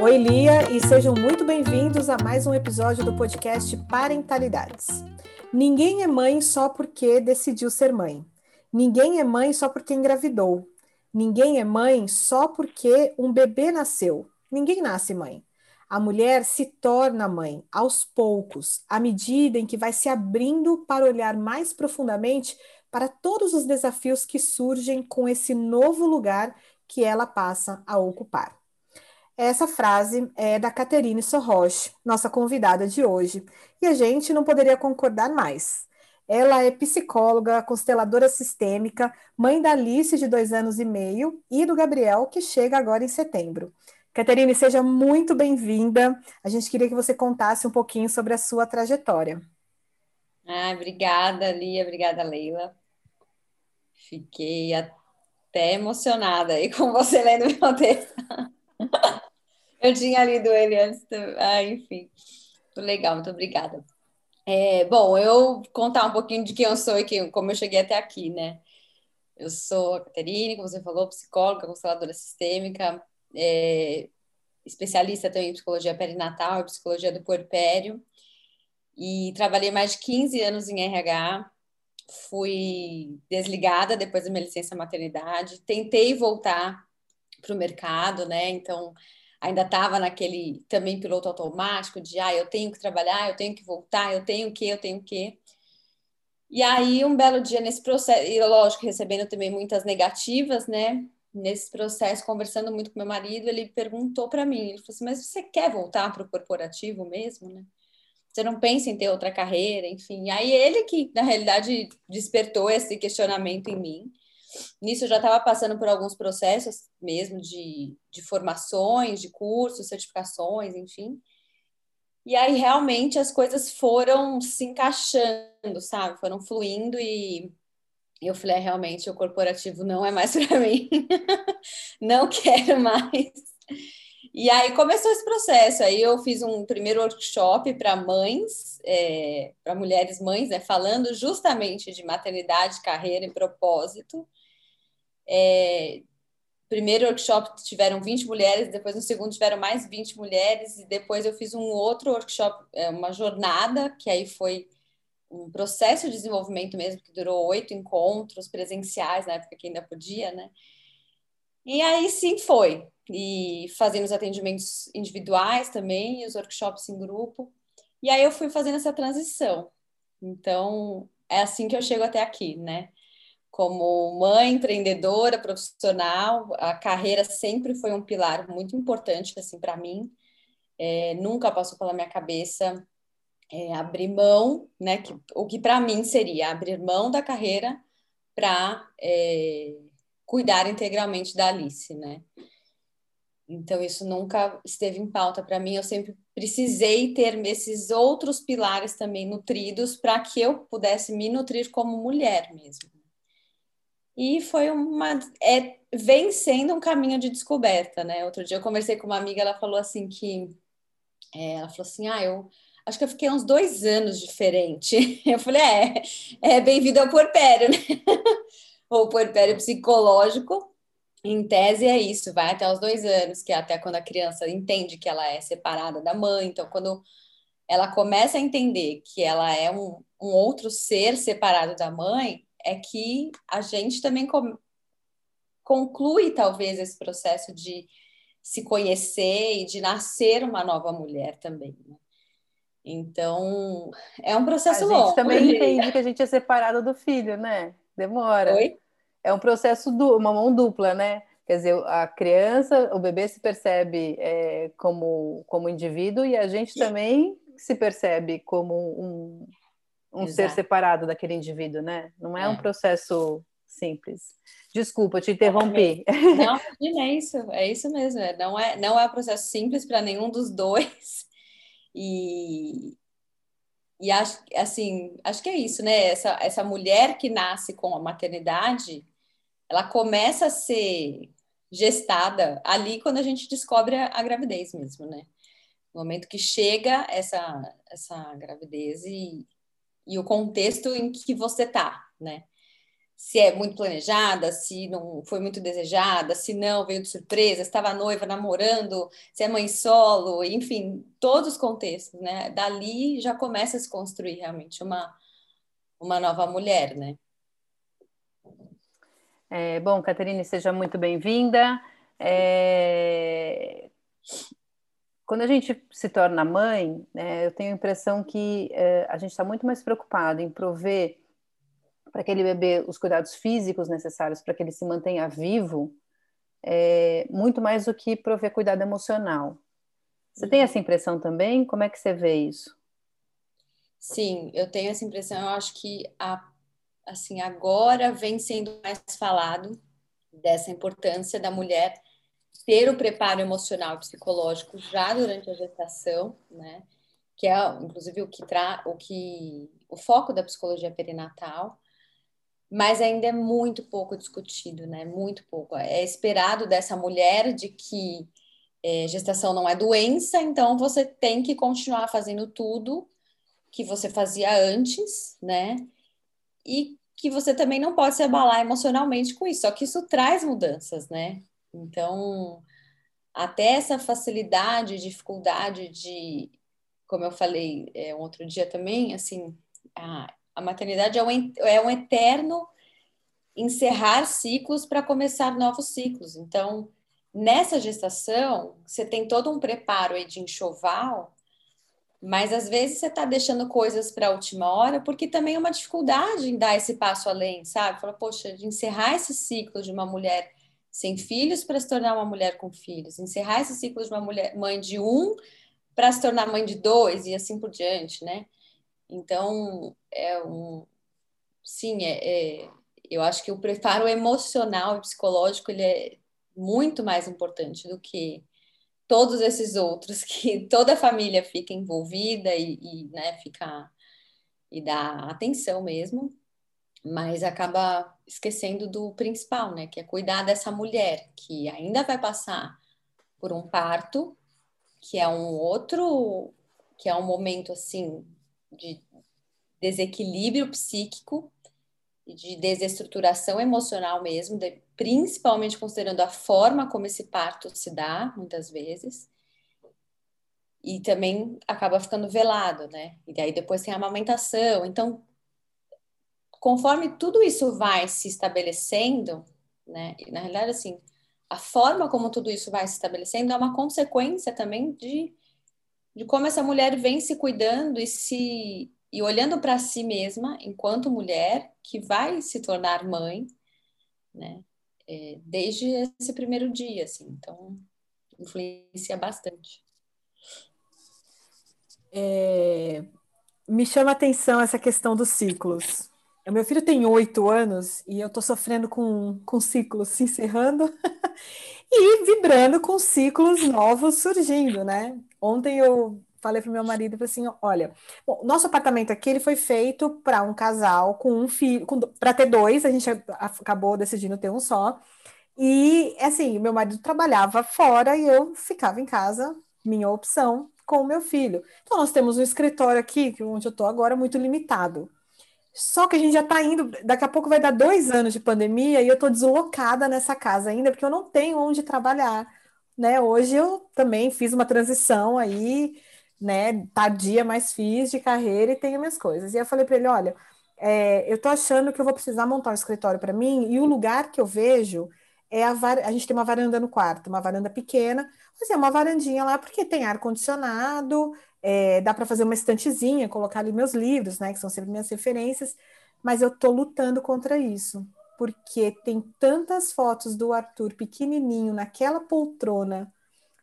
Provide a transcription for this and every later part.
Oi, Lia, e sejam muito bem-vindos a mais um episódio do podcast Parentalidades. Ninguém é mãe só porque decidiu ser mãe. Ninguém é mãe só porque engravidou. Ninguém é mãe só porque um bebê nasceu. Ninguém nasce mãe. A mulher se torna mãe aos poucos, à medida em que vai se abrindo para olhar mais profundamente para todos os desafios que surgem com esse novo lugar que ela passa a ocupar. Essa frase é da Caterine Sorroche, nossa convidada de hoje, e a gente não poderia concordar mais. Ela é psicóloga, consteladora sistêmica, mãe da Alice, de dois anos e meio, e do Gabriel, que chega agora em setembro. Caterine, seja muito bem-vinda. A gente queria que você contasse um pouquinho sobre a sua trajetória. Ah, obrigada, Lia, obrigada, Leila. Fiquei até emocionada aí com você lendo meu texto. Eu tinha lido ele antes. Ah, enfim, muito legal, muito obrigada. É, bom, eu contar um pouquinho de quem eu sou e quem, como eu cheguei até aqui, né? Eu sou a Caterine, como você falou, psicóloga, consteladora sistêmica, é, especialista também em psicologia perinatal e psicologia do puerpério. E trabalhei mais de 15 anos em RH. Fui desligada depois da minha licença maternidade. Tentei voltar para o mercado, né? Então, ainda estava naquele também piloto automático de ah, eu tenho que trabalhar, eu tenho que voltar, eu tenho que, eu tenho que. E aí, um belo dia nesse processo, e lógico, recebendo também muitas negativas, né? Nesse processo, conversando muito com meu marido, ele perguntou para mim, ele falou assim, mas você quer voltar para o corporativo mesmo, né? Você não pensa em ter outra carreira, enfim. Aí ele que, na realidade, despertou esse questionamento em mim. Nisso eu já estava passando por alguns processos mesmo de, de formações, de cursos, certificações, enfim. E aí realmente as coisas foram se encaixando, sabe? Foram fluindo e eu falei, é, realmente o corporativo não é mais para mim. não quero mais. E aí começou esse processo. Aí eu fiz um primeiro workshop para mães, é, para mulheres mães, né, falando justamente de maternidade, carreira e propósito. É, primeiro workshop tiveram 20 mulheres, depois no segundo tiveram mais 20 mulheres, e depois eu fiz um outro workshop, é, uma jornada, que aí foi um processo de desenvolvimento mesmo, que durou oito encontros presenciais, na época que ainda podia, né? E aí sim foi. E fazendo os atendimentos individuais também, e os workshops em grupo. E aí eu fui fazendo essa transição. Então, é assim que eu chego até aqui, né? Como mãe empreendedora profissional, a carreira sempre foi um pilar muito importante assim para mim. É, nunca passou pela minha cabeça é, abrir mão, né? Que, o que para mim seria abrir mão da carreira para é, cuidar integralmente da Alice, né? Então isso nunca esteve em pauta para mim. Eu sempre precisei ter esses outros pilares também nutridos para que eu pudesse me nutrir como mulher mesmo. E foi uma. É, vem sendo um caminho de descoberta, né? Outro dia eu conversei com uma amiga, ela falou assim que. É, ela falou assim: ah, eu acho que eu fiquei uns dois anos diferente. Eu falei: é, é bem-vindo ao puerpério, né? o puerpério psicológico, em tese, é isso, vai até os dois anos, que é até quando a criança entende que ela é separada da mãe. Então, quando ela começa a entender que ela é um, um outro ser separado da mãe, é que a gente também conclui talvez esse processo de se conhecer e de nascer uma nova mulher também. Né? Então, é um processo longo. A gente também entende que a gente é separado do filho, né? Demora. Oi? É um processo, du uma mão dupla, né? Quer dizer, a criança, o bebê se percebe é, como, como indivíduo e a gente também se percebe como um, um Exato. ser separado daquele indivíduo, né? Não é, é, um processo simples. Desculpa, te interrompi. Não, é isso, é isso mesmo. É, não é, não é um processo simples para nenhum dos dois. E, e acho, assim, acho que é isso, né? Essa, essa mulher que nasce com a maternidade, ela começa a ser gestada ali quando a gente descobre a, a gravidez mesmo, né? No momento que chega essa, essa gravidez e, e o contexto em que você tá, né? Se é muito planejada, se não foi muito desejada, se não veio de surpresa, estava noiva, namorando, se é mãe solo, enfim, todos os contextos, né? Dali já começa a se construir realmente uma, uma nova mulher, né? É, bom, Caterine, seja muito bem-vinda. É... Quando a gente se torna mãe, né, eu tenho a impressão que é, a gente está muito mais preocupado em prover para aquele bebê os cuidados físicos necessários para que ele se mantenha vivo, é, muito mais do que prover cuidado emocional. Você tem essa impressão também? Como é que você vê isso? Sim, eu tenho essa impressão. Eu acho que a assim, agora vem sendo mais falado dessa importância da mulher ter o preparo emocional e psicológico já durante a gestação, né? Que é inclusive o que tra o que o foco da psicologia perinatal, mas ainda é muito pouco discutido, né? Muito pouco. É esperado dessa mulher de que é, gestação não é doença, então você tem que continuar fazendo tudo que você fazia antes, né? E que você também não pode se abalar emocionalmente com isso. Só que isso traz mudanças, né? Então, até essa facilidade, dificuldade de, como eu falei é, um outro dia também, assim, a, a maternidade é um, é um eterno encerrar ciclos para começar novos ciclos. Então, nessa gestação, você tem todo um preparo aí de enxoval mas às vezes você está deixando coisas para a última hora, porque também é uma dificuldade em dar esse passo além, sabe? Fala, poxa, de encerrar esse ciclo de uma mulher sem filhos para se tornar uma mulher com filhos, encerrar esse ciclo de uma mulher mãe de um para se tornar mãe de dois e assim por diante, né? Então, é um. Sim, é, é eu acho que o preparo emocional e psicológico ele é muito mais importante do que todos esses outros que toda a família fica envolvida e, e né, fica e dá atenção mesmo, mas acaba esquecendo do principal, né, que é cuidar dessa mulher que ainda vai passar por um parto, que é um outro, que é um momento assim de desequilíbrio psíquico e de desestruturação emocional mesmo, de, principalmente considerando a forma como esse parto se dá, muitas vezes. E também acaba ficando velado, né? E aí depois tem a amamentação. Então, conforme tudo isso vai se estabelecendo, né? E, na realidade, assim, a forma como tudo isso vai se estabelecendo é uma consequência também de, de como essa mulher vem se cuidando e se e olhando para si mesma enquanto mulher que vai se tornar mãe, né? É, desde esse primeiro dia, assim. Então, influencia bastante. É, me chama atenção essa questão dos ciclos. O meu filho tem oito anos e eu estou sofrendo com, com ciclos se encerrando e vibrando com ciclos novos surgindo, né? Ontem eu falei para o meu marido assim, olha, bom, nosso apartamento aqui ele foi feito para um casal com um filho, para ter dois, a gente acabou decidindo ter um só. E assim, meu marido trabalhava fora e eu ficava em casa, minha opção, com o meu filho. Então nós temos um escritório aqui, onde eu estou agora, muito limitado. Só que a gente já está indo, daqui a pouco vai dar dois anos de pandemia e eu estou deslocada nessa casa ainda, porque eu não tenho onde trabalhar. Né? Hoje eu também fiz uma transição aí, né, tardia, mas fiz de carreira e tenho minhas coisas. E eu falei para ele: olha, é, eu estou achando que eu vou precisar montar um escritório para mim, e o lugar que eu vejo é a, var... a gente tem uma varanda no quarto, uma varanda pequena, mas é uma varandinha lá porque tem ar-condicionado, é, dá para fazer uma estantezinha, colocar ali meus livros, né, que são sempre minhas referências, mas eu estou lutando contra isso, porque tem tantas fotos do Arthur pequenininho naquela poltrona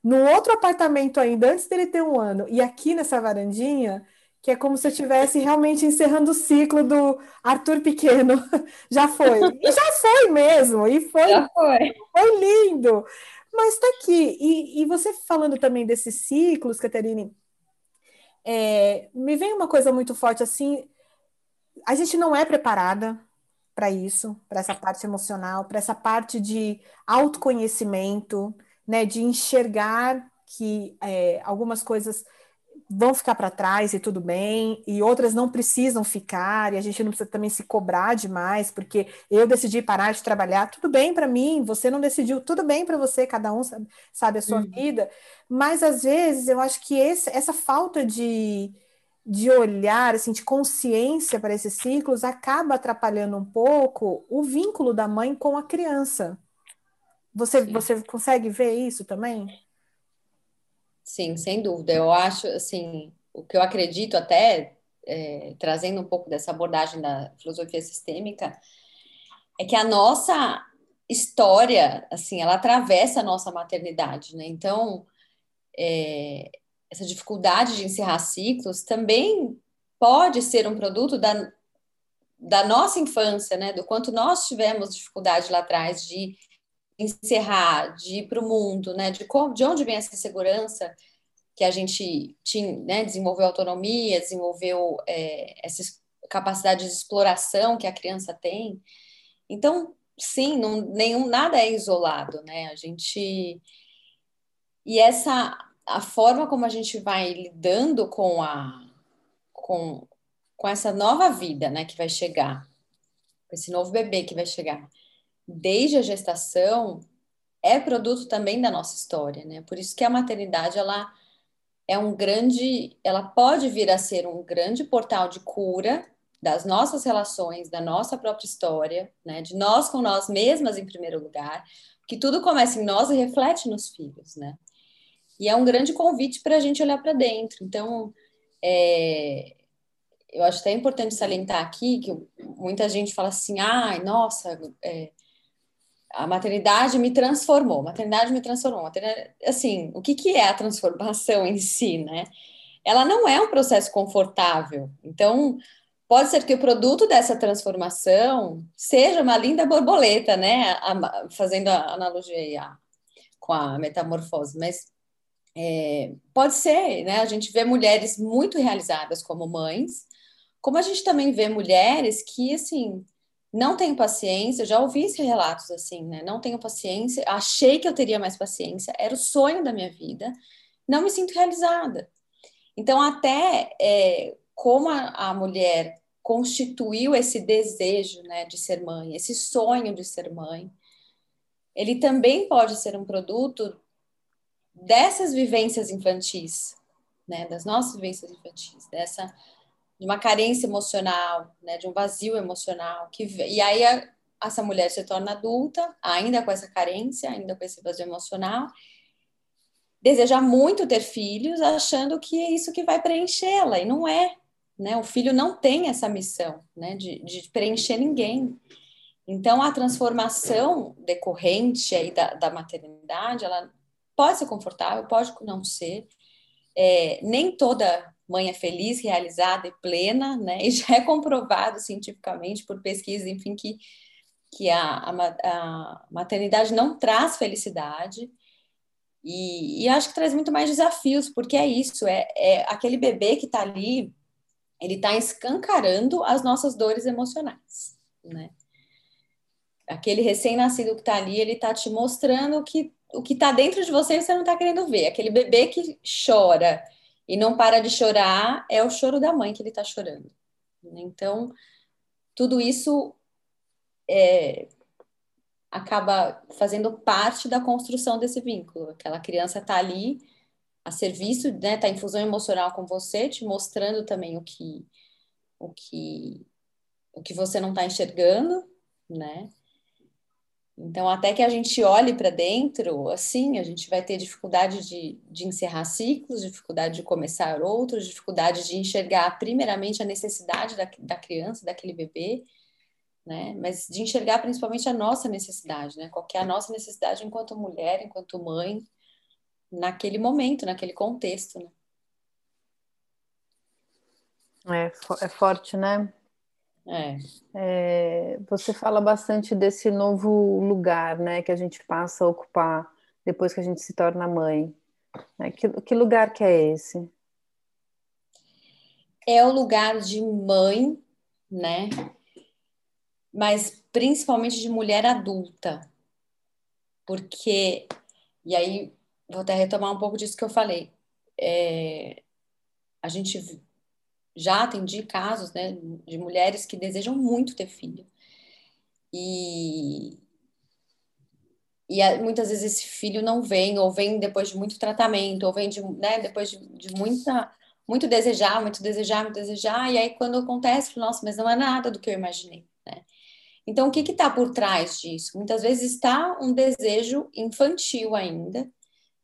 no outro apartamento ainda, antes dele ter um ano, e aqui nessa varandinha, que é como se eu estivesse realmente encerrando o ciclo do Arthur Pequeno. Já foi. E já foi mesmo. E foi, já foi. foi lindo. Mas está aqui. E, e, você falando também desses ciclos, Caterine, é, me vem uma coisa muito forte assim. A gente não é preparada para isso, para essa parte emocional, para essa parte de autoconhecimento, né, de enxergar que é, algumas coisas vão ficar para trás e tudo bem, e outras não precisam ficar, e a gente não precisa também se cobrar demais, porque eu decidi parar de trabalhar, tudo bem para mim, você não decidiu, tudo bem para você, cada um sabe, sabe a sua uhum. vida, mas às vezes eu acho que esse, essa falta de, de olhar, assim, de consciência para esses ciclos acaba atrapalhando um pouco o vínculo da mãe com a criança. Você, você consegue ver isso também? Sim, sem dúvida. Eu acho, assim, o que eu acredito até, é, trazendo um pouco dessa abordagem da filosofia sistêmica, é que a nossa história, assim, ela atravessa a nossa maternidade, né? Então, é, essa dificuldade de encerrar ciclos também pode ser um produto da, da nossa infância, né? Do quanto nós tivemos dificuldade lá atrás de encerrar, de ir para o mundo, né? De, como, de onde vem essa segurança que a gente tinha, né? Desenvolveu autonomia, desenvolveu é, essa capacidade de exploração que a criança tem. Então, sim, não, nenhum, nada é isolado, né? A gente e essa a forma como a gente vai lidando com a com, com essa nova vida, né, que vai chegar, com esse novo bebê que vai chegar desde a gestação é produto também da nossa história, né? Por isso que a maternidade ela é um grande, ela pode vir a ser um grande portal de cura das nossas relações, da nossa própria história, né? De nós com nós mesmas em primeiro lugar, que tudo começa em nós e reflete nos filhos, né? E é um grande convite para a gente olhar para dentro. Então, é, eu acho até importante salientar aqui que muita gente fala assim, ai, nossa, é, a maternidade me transformou, maternidade me transformou. Maternidade, assim, o que, que é a transformação em si, né? Ela não é um processo confortável. Então, pode ser que o produto dessa transformação seja uma linda borboleta, né? A, fazendo a analogia a, com a metamorfose, mas é, pode ser, né? A gente vê mulheres muito realizadas como mães, como a gente também vê mulheres que, assim, não tenho paciência, já ouvi esses relatos assim, né? Não tenho paciência, achei que eu teria mais paciência, era o sonho da minha vida, não me sinto realizada. Então, até é, como a, a, mulher constituiu esse desejo né, de ser mãe, esse sonho de ser mãe, ele também pode ser um produto dessas vivências infantis, né, das nossas vivências infantis, dessa de uma carência emocional, né, de um vazio emocional, que e aí a, essa mulher se torna adulta, ainda com essa carência, ainda com esse vazio emocional, deseja muito ter filhos, achando que é isso que vai preenchê-la, e não é, né? O filho não tem essa missão, né, de, de preencher ninguém. Então, a transformação decorrente aí da, da maternidade, ela pode ser confortável, pode não ser. É, nem toda mãe é feliz, realizada e plena, né? E já é comprovado cientificamente por pesquisas, enfim, que, que a, a, maternidade não traz felicidade. E, e, acho que traz muito mais desafios, porque é isso, é, é aquele bebê que está ali, ele está escancarando as nossas dores emocionais, né? Aquele recém-nascido que está ali, ele está te mostrando que o que está dentro de você você não está querendo ver. Aquele bebê que chora, e não para de chorar, é o choro da mãe que ele está chorando. Então, tudo isso é, acaba fazendo parte da construção desse vínculo. Aquela criança está ali a serviço, né, está em fusão emocional com você, te mostrando também o que o que o que você não está enxergando, né? Então, até que a gente olhe para dentro, assim, a gente vai ter dificuldade de, de encerrar ciclos, dificuldade de começar outros, dificuldade de enxergar, primeiramente, a necessidade da, da criança, daquele bebê, né? Mas de enxergar principalmente a nossa necessidade, né? Qual é a nossa necessidade enquanto mulher, enquanto mãe, naquele momento, naquele contexto, né? É, é forte, né? É. É, você fala bastante desse novo lugar, né, que a gente passa a ocupar depois que a gente se torna mãe. Né? Que, que lugar que é esse? É o lugar de mãe, né? mas principalmente de mulher adulta. Porque, e aí vou até retomar um pouco disso que eu falei. É, a gente já atendi casos né, de mulheres que desejam muito ter filho. E, e muitas vezes esse filho não vem, ou vem depois de muito tratamento, ou vem de, né, depois de, de muita, muito desejar, muito desejar, muito desejar, e aí quando acontece, nossa, mas não é nada do que eu imaginei, né? Então, o que está por trás disso? Muitas vezes está um desejo infantil ainda,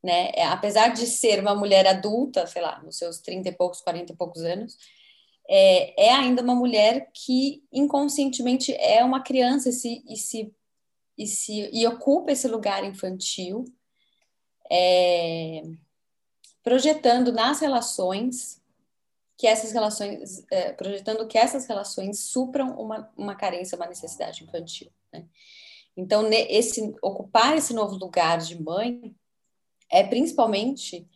né? É, apesar de ser uma mulher adulta, sei lá, nos seus 30 e poucos, 40 e poucos anos, é, é ainda uma mulher que inconscientemente é uma criança e se, e se, e se e ocupa esse lugar infantil, é, projetando nas relações que essas relações, é, projetando que essas relações supram uma, uma carência, uma necessidade infantil. Né? Então, esse, ocupar esse novo lugar de mãe é principalmente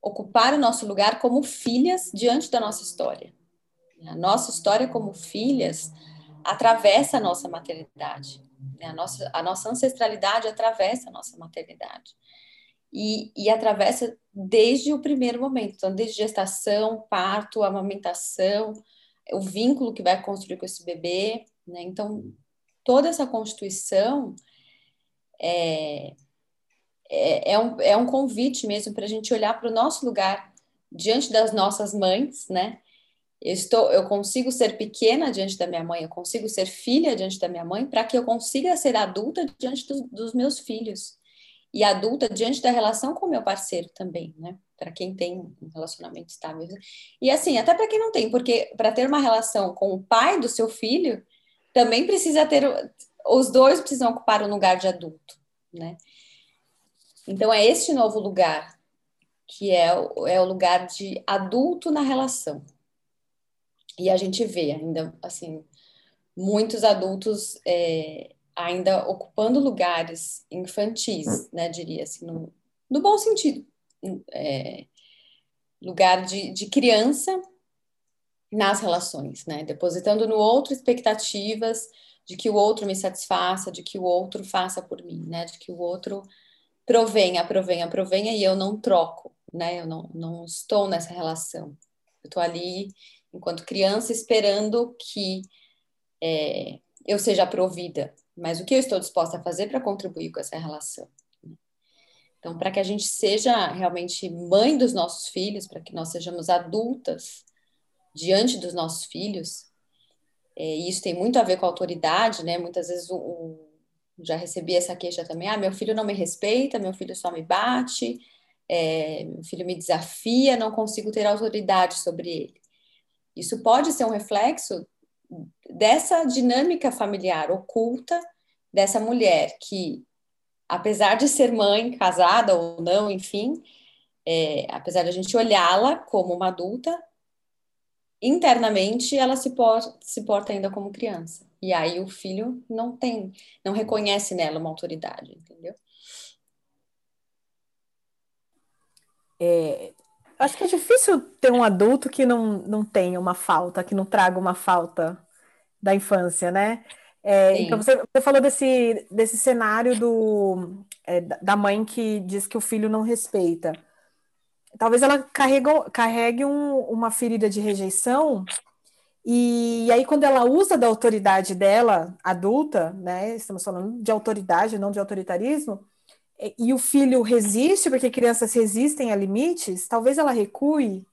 ocupar o nosso lugar como filhas diante da nossa história. A nossa história como filhas atravessa a nossa maternidade. Né? A nossa, a nossa ancestralidade atravessa a nossa maternidade e, e atravessa desde o primeiro momento, então desde gestação, parto, amamentação, o vínculo que vai construir com esse bebê, né? Então toda essa constituição é, é, é, um, é um convite mesmo para a gente olhar para o nosso lugar diante das nossas mães, né? Eu, estou, eu consigo ser pequena diante da minha mãe, eu consigo ser filha diante da minha mãe, para que eu consiga ser adulta diante do, dos meus filhos e adulta diante da relação com o meu parceiro também, né? Para quem tem um relacionamento estável. E assim, até para quem não tem, porque para ter uma relação com o pai do seu filho, também precisa ter. Os dois precisam ocupar um lugar de adulto, né? Então, é este novo lugar que é, é o lugar de adulto na relação. E a gente vê ainda, assim, muitos adultos é, ainda ocupando lugares infantis, né, diria assim, no, no bom sentido. É, lugar de, de criança nas relações, né, depositando no outro expectativas de que o outro me satisfaça, de que o outro faça por mim, né, de que o outro provenha, provenha, provenha e eu não troco, né, eu não, não estou nessa relação. Eu estou ali enquanto criança esperando que é, eu seja provida, mas o que eu estou disposta a fazer para contribuir com essa relação? Então, para que a gente seja realmente mãe dos nossos filhos, para que nós sejamos adultas diante dos nossos filhos, é, e isso tem muito a ver com a autoridade, né? Muitas vezes o, o, já recebi essa queixa também: ah, meu filho não me respeita, meu filho só me bate, é, meu filho me desafia, não consigo ter autoridade sobre ele. Isso pode ser um reflexo dessa dinâmica familiar oculta dessa mulher que, apesar de ser mãe, casada ou não, enfim, é, apesar de a gente olhá-la como uma adulta, internamente ela se porta, se porta ainda como criança. E aí o filho não tem, não reconhece nela uma autoridade, entendeu? É, acho que é difícil ter um adulto que não, não tenha uma falta, que não traga uma falta da infância, né? É, então, você, você, falou desse, desse cenário do, é, da mãe que diz que o filho não respeita. Talvez ela carregue, carregue um, uma ferida de rejeição, e, e aí, quando ela usa da autoridade dela, adulta, né? Estamos falando de autoridade, não de autoritarismo, e, e o filho resiste, porque crianças resistem a limites, talvez ela recue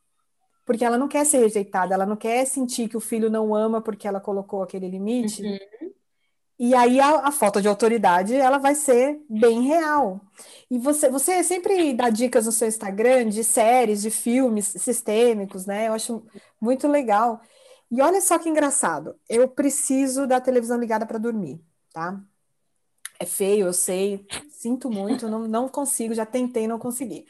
porque ela não quer ser rejeitada, ela não quer sentir que o filho não ama porque ela colocou aquele limite. Uhum. E aí a, a, falta de autoridade ela vai ser bem real. E você, você sempre dá dicas no seu Instagram de séries, de filmes sistêmicos, né? Eu acho muito legal. E olha só que engraçado, eu preciso da televisão ligada para dormir, tá? É feio, eu sei, sinto muito, não, não consigo, já tentei, não consegui.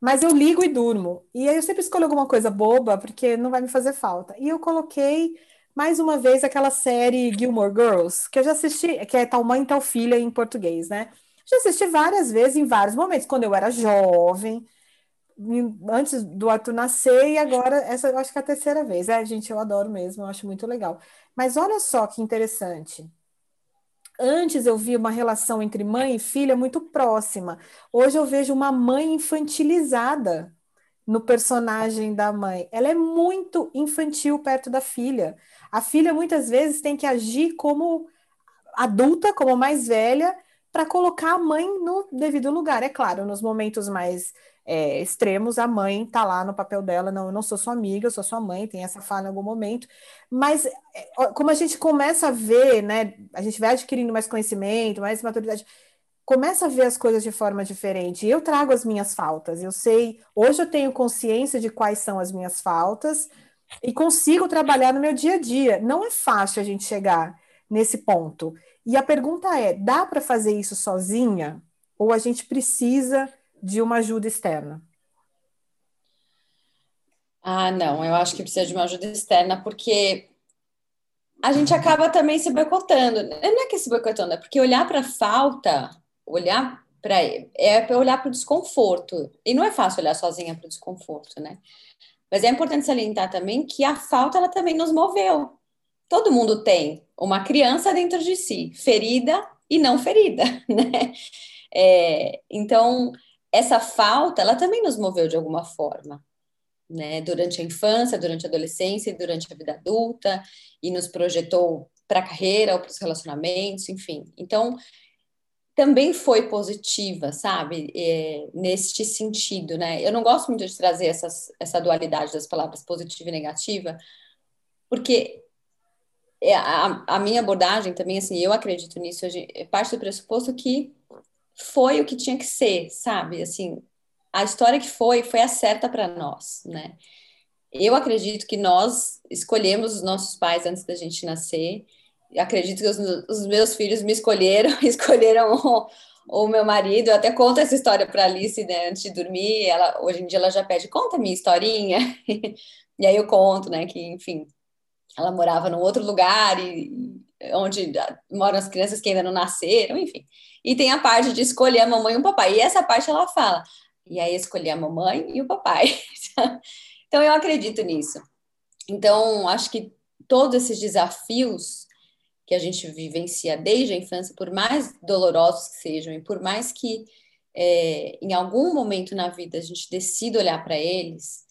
Mas eu ligo e durmo. E aí eu sempre escolho alguma coisa boba, porque não vai me fazer falta. E eu coloquei mais uma vez aquela série Gilmore Girls, que eu já assisti, que é Tal Mãe, Tal Filha em português, né? Já assisti várias vezes, em vários momentos, quando eu era jovem, antes do Arthur nascer, e agora, essa eu acho que é a terceira vez. É, gente, eu adoro mesmo, eu acho muito legal. Mas olha só que interessante. Antes eu via uma relação entre mãe e filha muito próxima. Hoje eu vejo uma mãe infantilizada no personagem da mãe. Ela é muito infantil perto da filha. A filha muitas vezes tem que agir como adulta, como mais velha, para colocar a mãe no devido lugar. É claro, nos momentos mais é, extremos, a mãe está lá no papel dela, não, eu não sou sua amiga, eu sou sua mãe, tem essa fala em algum momento, mas é, como a gente começa a ver, né, a gente vai adquirindo mais conhecimento, mais maturidade, começa a ver as coisas de forma diferente. Eu trago as minhas faltas, eu sei, hoje eu tenho consciência de quais são as minhas faltas e consigo trabalhar no meu dia a dia. Não é fácil a gente chegar nesse ponto. E a pergunta é: dá para fazer isso sozinha? Ou a gente precisa de uma ajuda externa? Ah, não, eu acho que precisa de uma ajuda externa, porque a gente acaba também se boicotando. Não é que se boicotando, é porque olhar para a falta, olhar para. É olhar para o desconforto. E não é fácil olhar sozinha para o desconforto, né? Mas é importante salientar também que a falta, ela também nos moveu. Todo mundo tem uma criança dentro de si, ferida e não ferida, né? É, então, essa falta, ela também nos moveu de alguma forma, né? Durante a infância, durante a adolescência e durante a vida adulta, e nos projetou para a carreira ou para os relacionamentos, enfim. Então, também foi positiva, sabe? É, neste sentido, né? Eu não gosto muito de trazer essas, essa dualidade das palavras positiva e negativa, porque é, a, a minha abordagem também, assim, eu acredito nisso, parte do pressuposto que foi o que tinha que ser, sabe? Assim, a história que foi, foi a certa para nós, né? Eu acredito que nós escolhemos os nossos pais antes da gente nascer. Acredito que os, os, meus filhos me escolheram, escolheram o, o meu marido. Eu até conto essa história para Alice, né, antes de dormir. Ela, hoje em dia ela já pede, conta a minha historinha. e aí eu conto, né, que, enfim, ela morava num outro lugar e onde moram as crianças que ainda não nasceram, enfim. E tem a parte de escolher a mamãe e o papai. E essa parte ela fala. E aí escolher a mamãe e o papai. então eu acredito nisso. Então acho que todos esses desafios que a gente vivencia desde a infância, por mais dolorosos que sejam e por mais que é, em algum momento na vida a gente decida olhar para eles,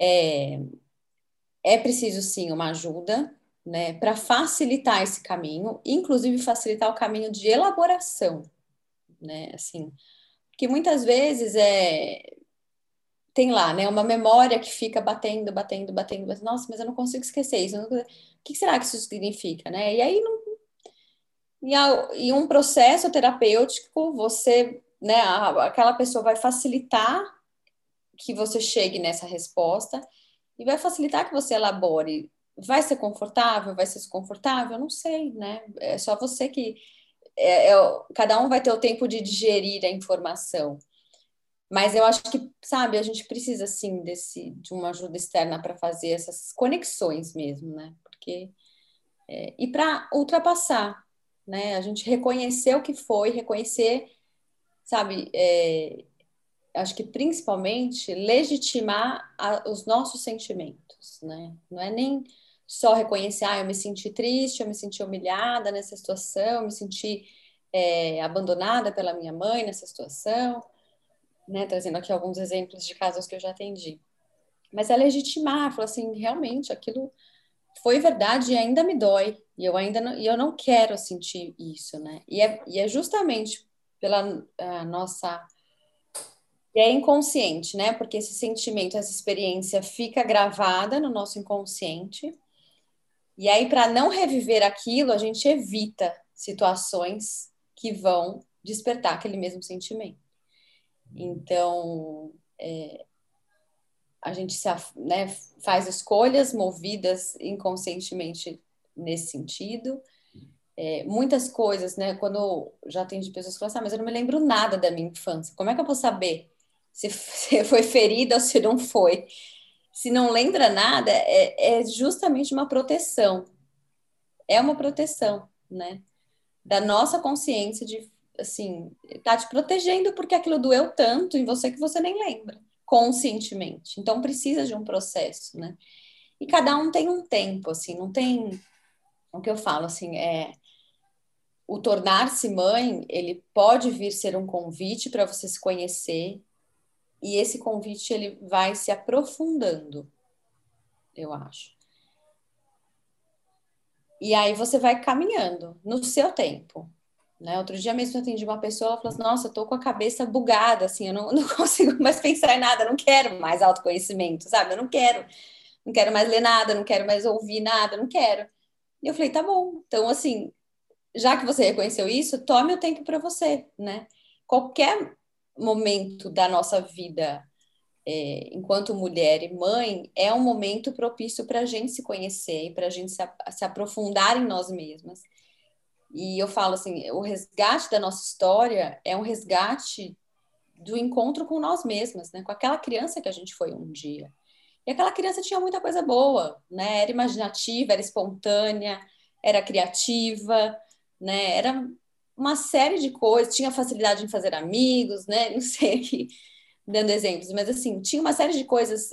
é, é preciso sim uma ajuda, né, para facilitar esse caminho, inclusive facilitar o caminho de elaboração, né, assim, porque muitas vezes é tem lá, né, uma memória que fica batendo, batendo, batendo, mas nossa, mas eu não consigo esquecer isso. Não... O que será que isso significa, né? E aí não e, um processo terapêutico, você, né, aquela pessoa vai facilitar que você chegue nessa resposta e vai facilitar que você elabore Vai ser confortável? Vai ser desconfortável? Não sei, né? É só você que. É, é, cada um vai ter o tempo de digerir a informação. Mas eu acho que, sabe, a gente precisa, sim, desse, de uma ajuda externa para fazer essas conexões mesmo, né? Porque. É, e para ultrapassar, né? A gente reconhecer o que foi, reconhecer, sabe, é, acho que principalmente legitimar a, os nossos sentimentos, né? Não é nem só reconhecer, ah, eu me senti triste, eu me senti humilhada nessa situação, eu me senti é, abandonada pela minha mãe nessa situação, né, trazendo aqui alguns exemplos de casos que eu já atendi. Mas é legitimar, falar assim, realmente, aquilo foi verdade e ainda me dói, e eu ainda não, e eu não quero sentir isso, né? E é, e é justamente pela nossa é inconsciente, né? Porque esse sentimento, essa experiência fica gravada no nosso inconsciente e aí, para não reviver aquilo, a gente evita situações que vão despertar aquele mesmo sentimento. Então, é, a gente se, né, faz escolhas movidas inconscientemente nesse sentido. É, muitas coisas, né? Quando já tem de pessoas que falam assim, ah, mas eu não me lembro nada da minha infância. Como é que eu vou saber se foi ferida ou se não foi? Se não lembra nada, é, é justamente uma proteção. É uma proteção, né? Da nossa consciência de, assim, tá te protegendo porque aquilo doeu tanto em você que você nem lembra, conscientemente. Então, precisa de um processo, né? E cada um tem um tempo, assim, não tem... O que eu falo, assim, é... o tornar-se mãe, ele pode vir ser um convite para você se conhecer, e esse convite ele vai se aprofundando, eu acho. E aí você vai caminhando no seu tempo. Né? Outro dia mesmo eu atendi uma pessoa, ela falou assim, nossa, eu tô com a cabeça bugada, assim, eu não, não consigo mais pensar em nada, não quero mais autoconhecimento, sabe? Eu não quero, não quero mais ler nada, não quero mais ouvir nada, não quero. E eu falei, tá bom. Então, assim, já que você reconheceu isso, tome o tempo para você, né? Qualquer momento da nossa vida é, enquanto mulher e mãe, é um momento propício para a gente se conhecer e para a gente se, se, aprofundar em nós mesmas. E eu falo assim, o resgate da nossa história é um resgate do encontro com nós mesmas, né? Com aquela criança que a gente foi um dia. E aquela criança tinha muita coisa boa, né? Era imaginativa, era espontânea, era criativa, né? Era uma série de coisas, tinha facilidade em fazer amigos, né? Não sei aqui dando exemplos, mas assim, tinha uma série de coisas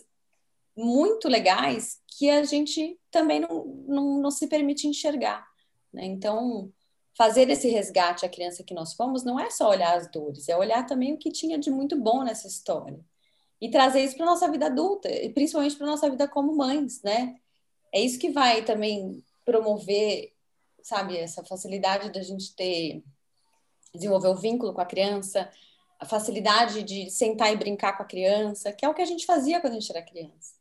muito legais que a gente também não, não, não se permite enxergar. Né? Então, fazer esse resgate à criança que nós fomos não é só olhar as dores, é olhar também o que tinha de muito bom nessa história. E trazer isso para nossa vida adulta, e principalmente para nossa vida como mães, né? É isso que vai também promover, sabe, essa facilidade da gente ter desenvolver o vínculo com a criança, a facilidade de sentar e brincar com a criança, que é o que a gente fazia quando a gente era criança.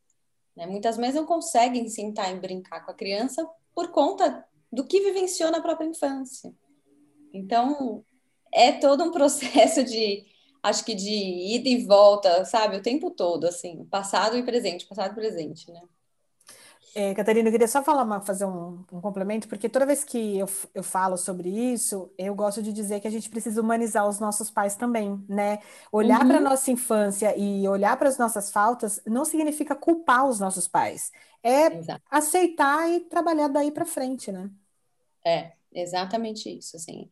Né? Muitas mães não conseguem sentar e brincar com a criança por conta do que vivenciou na própria infância. Então, é todo um processo de, acho que de ida e volta, sabe? O tempo todo, assim, passado e presente, passado e presente, né? É, Catarina, eu queria só falar uma, fazer um, um, complemento, porque toda vez que eu, eu falo sobre isso, eu gosto de dizer que a gente precisa humanizar os nossos pais também, né? Olhar uhum. para a nossa infância e olhar para as nossas faltas não significa culpar os nossos pais, é Exato. aceitar e trabalhar daí para frente, né? É, exatamente isso, assim.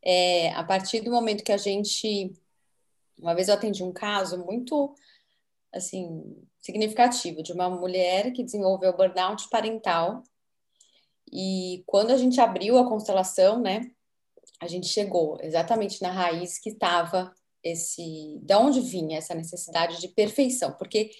É, a partir do momento que a gente... Uma vez eu atendi um caso muito, assim, significativo de uma mulher que desenvolveu burnout parental. E quando a gente abriu a constelação, né, a gente chegou exatamente na raiz que estava esse, da onde vinha essa necessidade de perfeição, porque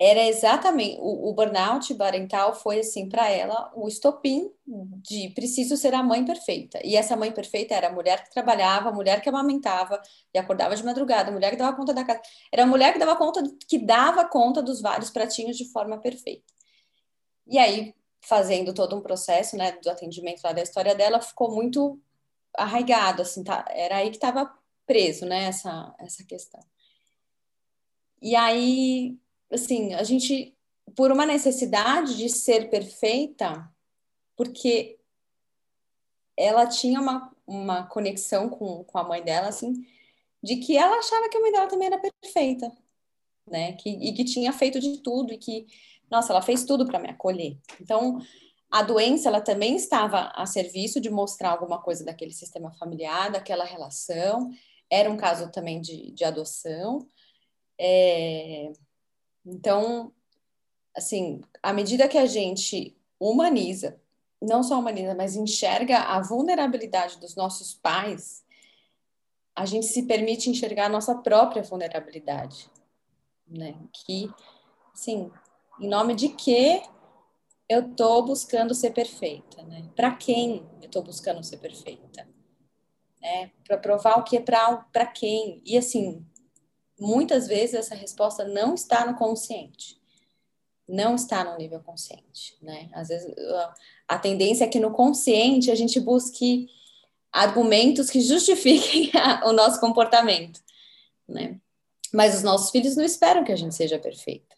era exatamente o, o burnout parental foi assim para ela o estopim de preciso ser a mãe perfeita. E essa mãe perfeita era a mulher que trabalhava a mulher que amamentava e acordava de madrugada a mulher que dava conta da casa. Era a mulher que dava conta que dava conta dos vários pratinhos de forma perfeita. E aí fazendo todo um processo né do atendimento lá da história dela ficou muito arraigado assim tá era aí que estava preso né essa essa questão. E aí assim, a gente, por uma necessidade de ser perfeita, porque ela tinha uma, uma conexão com, com a mãe dela, assim, de que ela achava que a mãe dela também era perfeita, né? Que, e que tinha feito de tudo, e que, nossa, ela fez tudo para me acolher. Então, a doença, ela também estava a serviço de mostrar alguma coisa daquele sistema familiar, daquela relação. Era um caso também de, de adoção. É, então, assim, à medida que a gente humaniza, não só humaniza, mas enxerga a vulnerabilidade dos nossos pais, a gente se permite enxergar a nossa própria vulnerabilidade, né? Que, assim, em nome de que eu estou buscando ser perfeita, né? Para quem eu estou buscando ser perfeita? Né? Para provar o que é para quem? E assim, muitas vezes essa resposta não está no consciente. Não está no nível consciente, né? Às vezes a tendência é que no consciente a gente busque argumentos que justifiquem o nosso comportamento, né? Mas os nossos filhos não esperam que a gente seja perfeita.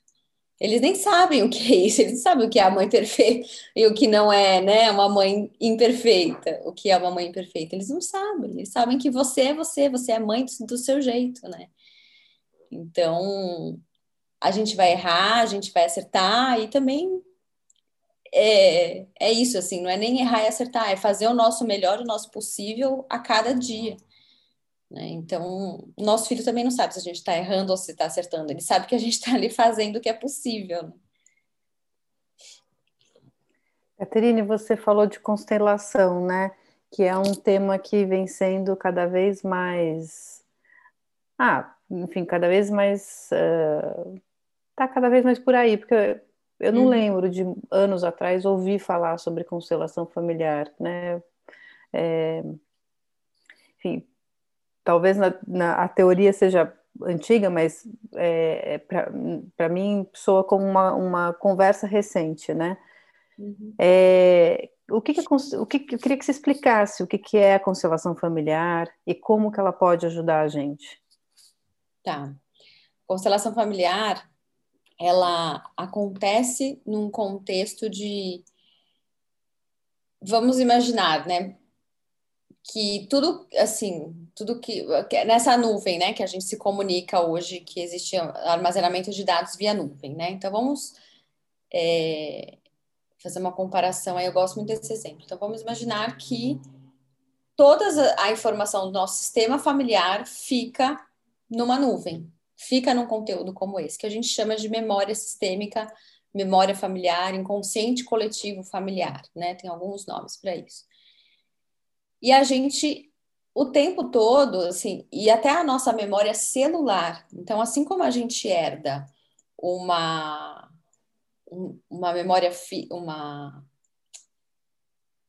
Eles nem sabem o que é isso, eles sabem o que é a mãe perfeita e o que não é, né, uma mãe imperfeita, o que é uma mãe imperfeita. Eles não sabem, eles sabem que você é você, você é mãe do, do seu jeito, né? Então, a gente vai errar, a gente vai acertar e também é, é isso, assim, não é nem errar e acertar, é fazer o nosso melhor, o nosso possível a cada dia. Né? Então, o nosso filho também não sabe se a gente está errando ou se está acertando, ele sabe que a gente está ali fazendo o que é possível. Né? Caterine, você falou de constelação, né? que é um tema que vem sendo cada vez mais. Ah, enfim, cada vez mais. Uh, tá cada vez mais por aí, porque eu não uhum. lembro de anos atrás ouvir falar sobre constelação familiar, né? É, enfim, talvez na, na, a teoria seja antiga, mas é, é para mim soa como uma, uma conversa recente, né? Uhum. É, o que, que, o que, eu queria que você explicasse o que, que é a constelação familiar e como que ela pode ajudar a gente. Tá. Constelação familiar, ela acontece num contexto de vamos imaginar, né? Que tudo, assim, tudo que nessa nuvem, né, que a gente se comunica hoje, que existe armazenamento de dados via nuvem, né? Então vamos é, fazer uma comparação aí, eu gosto muito desse exemplo. Então, vamos imaginar que toda a informação do nosso sistema familiar fica numa nuvem, fica num conteúdo como esse, que a gente chama de memória sistêmica, memória familiar, inconsciente coletivo familiar, né? Tem alguns nomes para isso. E a gente o tempo todo, assim, e até a nossa memória celular. Então, assim como a gente herda uma uma memória, fi,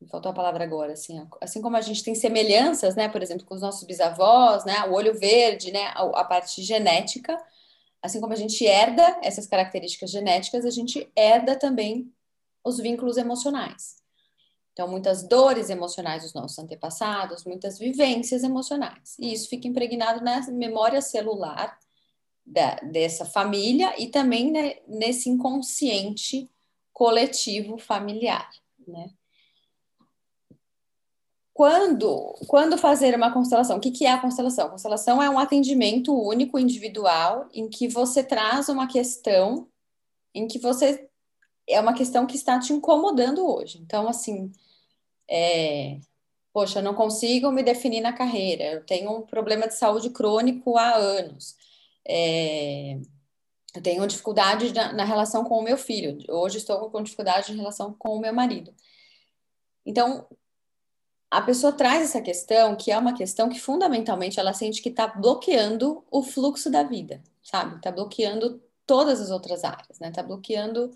faltou a palavra agora, assim, assim como a gente tem semelhanças, né, por exemplo, com os nossos bisavós, né, o olho verde, né, a, a, parte genética, assim como a gente herda essas características genéticas, a gente herda também os vínculos emocionais. Então, muitas dores emocionais dos nossos antepassados, muitas vivências emocionais. E isso fica impregnado na memória celular da, dessa família e também né, nesse inconsciente coletivo familiar, né? Quando, quando fazer uma constelação? O que, que é a constelação? A constelação é um atendimento único, individual, em que você traz uma questão, em que você é uma questão que está te incomodando hoje. Então, assim, é, poxa, eu não consigo me definir na carreira, eu tenho um problema de saúde crônico há anos. É, eu tenho dificuldade na, na, relação com o meu filho. Hoje estou com dificuldade em relação com o meu marido. Então, a pessoa traz essa questão, que é uma questão que fundamentalmente ela sente que está bloqueando o fluxo da vida, sabe? Está bloqueando todas as outras áreas, né? Está bloqueando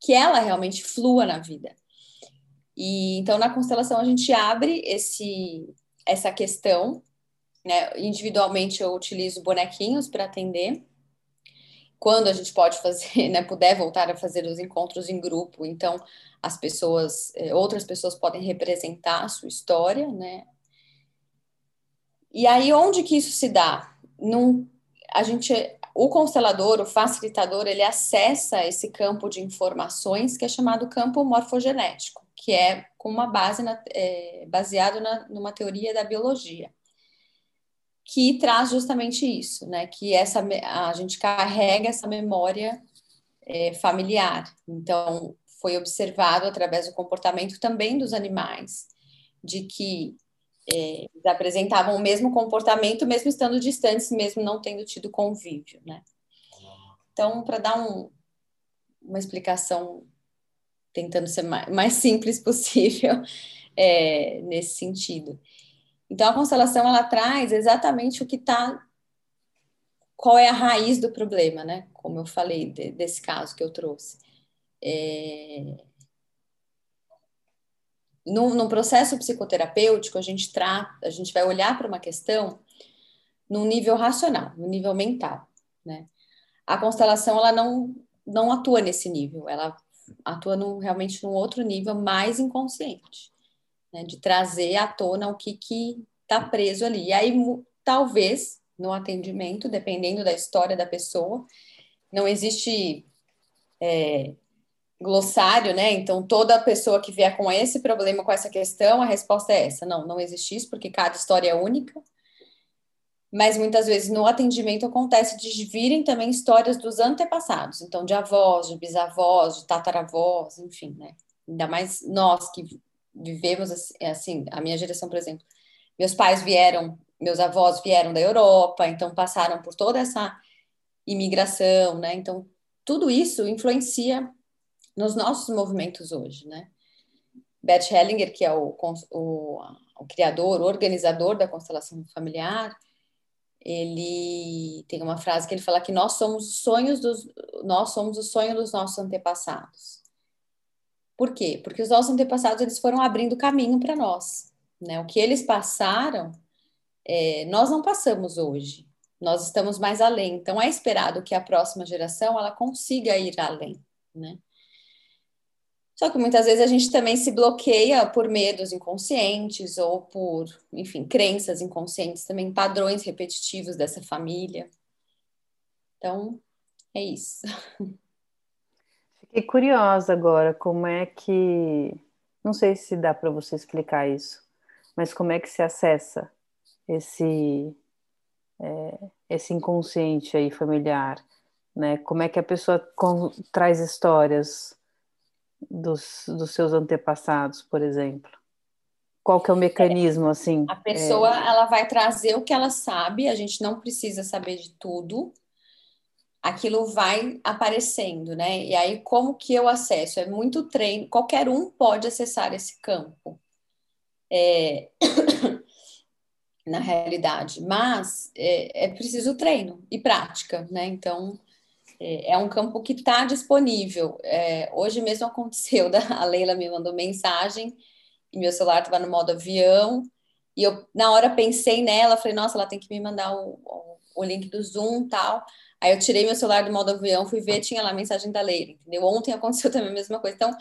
que ela realmente flua na vida. E então na constelação a gente abre esse essa questão né? Individualmente eu utilizo bonequinhos para atender. Quando a gente pode fazer, né, puder voltar a fazer os encontros em grupo, então as pessoas, eh, outras pessoas podem representar a sua história, né? E aí onde que isso se dá? Num, a gente, o constelador, o facilitador, ele acessa esse campo de informações que é chamado campo morfogenético, que é com uma base na, é, baseado na, numa teoria da biologia que traz justamente isso, né? Que essa a gente carrega essa memória é, familiar. Então, foi observado através do comportamento também dos animais, de que é, eles apresentavam o mesmo comportamento, mesmo estando distantes, mesmo não tendo tido convívio, né? Então, para dar um, uma explicação, tentando ser mais, mais simples possível é, nesse sentido. Então a constelação ela traz exatamente o que está qual é a raiz do problema, né? Como eu falei de, desse caso que eu trouxe. É... No, no, processo psicoterapêutico, a gente trata, a gente vai olhar para uma questão num nível racional, no nível mental, né? A constelação ela não não atua nesse nível, ela atua no, realmente num outro nível mais inconsciente né, de trazer à tona o que está preso ali. E aí, talvez, no atendimento, dependendo da história da pessoa, não existe é, glossário, né? Então, toda pessoa que vier com esse problema, com essa questão, a resposta é essa. Não, não existe isso, porque cada história é única. Mas muitas vezes no atendimento acontece de virem também histórias dos antepassados, então de avós, de bisavós, de tataravós, enfim, né? Ainda mais nós que vivemos assim, é assim, a minha geração, por exemplo, meus pais vieram, meus avós vieram da Europa, então passaram por toda essa imigração, né? Então, tudo isso influencia nos nossos movimentos hoje, né? Bert Hellinger, que é o, o, o criador, o organizador da constelação familiar, ele tem uma frase que ele fala que nós somos os sonhos dos nós somos o sonho dos nossos antepassados. Por quê? Porque os nossos antepassados eles foram abrindo caminho para nós, né? O que eles passaram, é, nós não passamos hoje. Nós estamos mais além. Então é esperado que a próxima geração ela consiga ir além, né? Só que muitas vezes a gente também se bloqueia por medos inconscientes ou por, enfim, crenças inconscientes, também padrões repetitivos dessa família. Então, é isso. Fiquei curiosa agora, como é que. Não sei se dá para você explicar isso, mas como é que se acessa esse, é, esse inconsciente aí familiar? Né? Como é que a pessoa com, traz histórias dos, dos seus antepassados, por exemplo? Qual que é o mecanismo, assim? A pessoa, é... ela vai trazer o que ela sabe, a gente não precisa saber de tudo, aquilo vai aparecendo, né? E aí, como que eu acesso? É muito treino, qualquer um pode acessar esse campo. É... na realidade, mas é, é preciso treino e prática, né? Então, é, é um campo que está disponível. É, hoje mesmo aconteceu, a Leila me mandou mensagem e meu celular estava no modo avião e eu na hora pensei nela, falei, nossa, ela tem que me mandar o, o, o link do Zoom tal. Aí eu tirei meu celular do modo avião, fui ver, tinha lá a mensagem da Leila, entendeu? Ontem aconteceu também a mesma coisa. Então,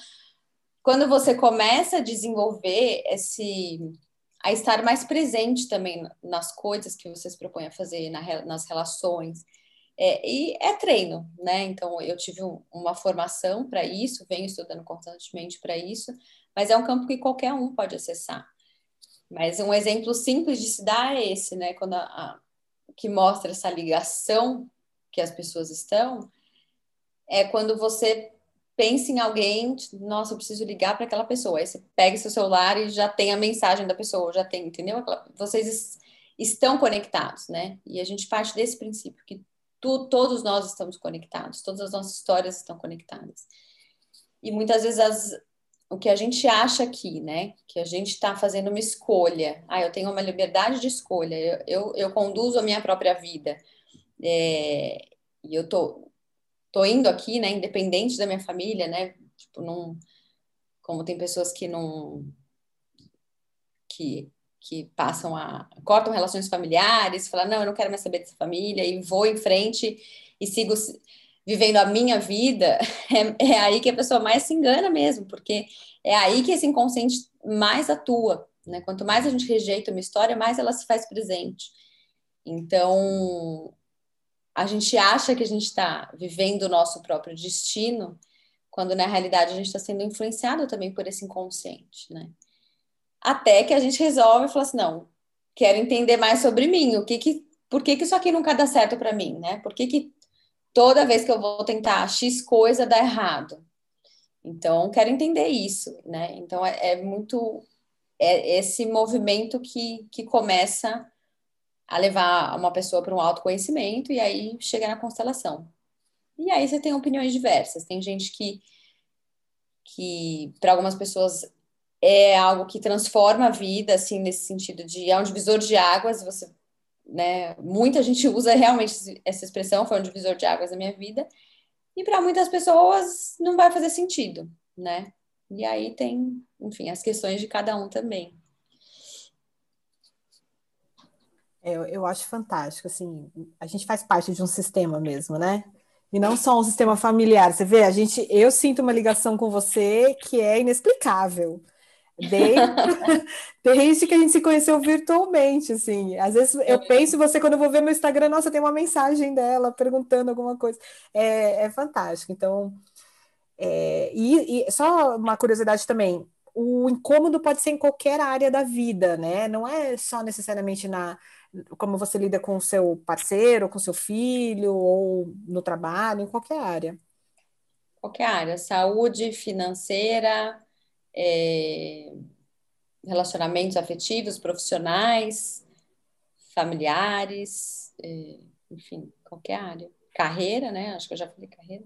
quando você começa a desenvolver esse a estar mais presente também nas coisas que você se propõe a fazer, na, nas relações, é, e é treino, né? Então, eu tive uma formação para isso, venho estudando constantemente para isso, mas é um campo que qualquer um pode acessar. Mas um exemplo simples de se dar é esse, né? Quando a, a, que mostra essa ligação que as pessoas estão, é quando você pensa em alguém, nossa, eu preciso ligar para aquela pessoa. Aí você pega seu celular e já tem a mensagem da pessoa, já tem, entendeu? Vocês estão conectados, né? E a gente parte desse princípio que tu, todos nós estamos conectados, todas as nossas histórias estão conectadas. E muitas vezes as, o que a gente acha aqui, né? Que a gente está fazendo uma escolha. Ah, eu tenho uma liberdade de escolha, eu, eu, eu conduzo a minha própria vida. É, e eu tô, tô indo aqui, né? Independente da minha família, né? Tipo, não, como tem pessoas que não. que que passam a cortam relações familiares, falam não, eu não quero mais saber dessa família e vou em frente e sigo vivendo a minha vida, é, é, aí que a pessoa mais se engana mesmo, porque é aí que esse inconsciente mais atua, né? Quanto mais a gente rejeita uma história, mais ela se faz presente. Então, a gente acha que a gente está vivendo o nosso próprio destino, quando na realidade a gente está sendo influenciado também por esse inconsciente, né? Até que a gente resolve e fala assim: não, quero entender mais sobre mim, o que que, por que, que isso aqui nunca dá certo para mim, né? Por que, que toda vez que eu vou tentar X coisa dá errado? Então, quero entender isso, né? Então, é, é muito é esse movimento que, que começa a levar uma pessoa para um autoconhecimento e aí chega na constelação. E aí você tem opiniões diversas. Tem gente que, que para algumas pessoas, é algo que transforma a vida, assim, nesse sentido de é um divisor de águas, você, né, muita gente usa realmente essa expressão, foi um divisor de águas na minha vida, e para muitas pessoas não vai fazer sentido, né? E aí tem, enfim, as questões de cada um também. É, eu, eu acho fantástico, assim, a gente faz parte de um sistema mesmo, né? E não só um sistema familiar. Você vê, a gente, eu sinto uma ligação com você que é inexplicável. Desde, desde que a gente se conheceu virtualmente, assim. Às vezes eu é. penso em você quando eu vou ver meu Instagram, nossa, tem uma mensagem dela perguntando alguma coisa. É, é fantástico. Então, é, e, e só uma curiosidade também, o incômodo pode ser em qualquer área da vida, né? Não é só necessariamente na como você lida com o seu parceiro, com seu filho, ou no trabalho, em qualquer área. Qualquer área, saúde financeira, é, relacionamentos afetivos, profissionais, familiares, é, enfim, qualquer área. Carreira, né? Acho que eu já falei carreira.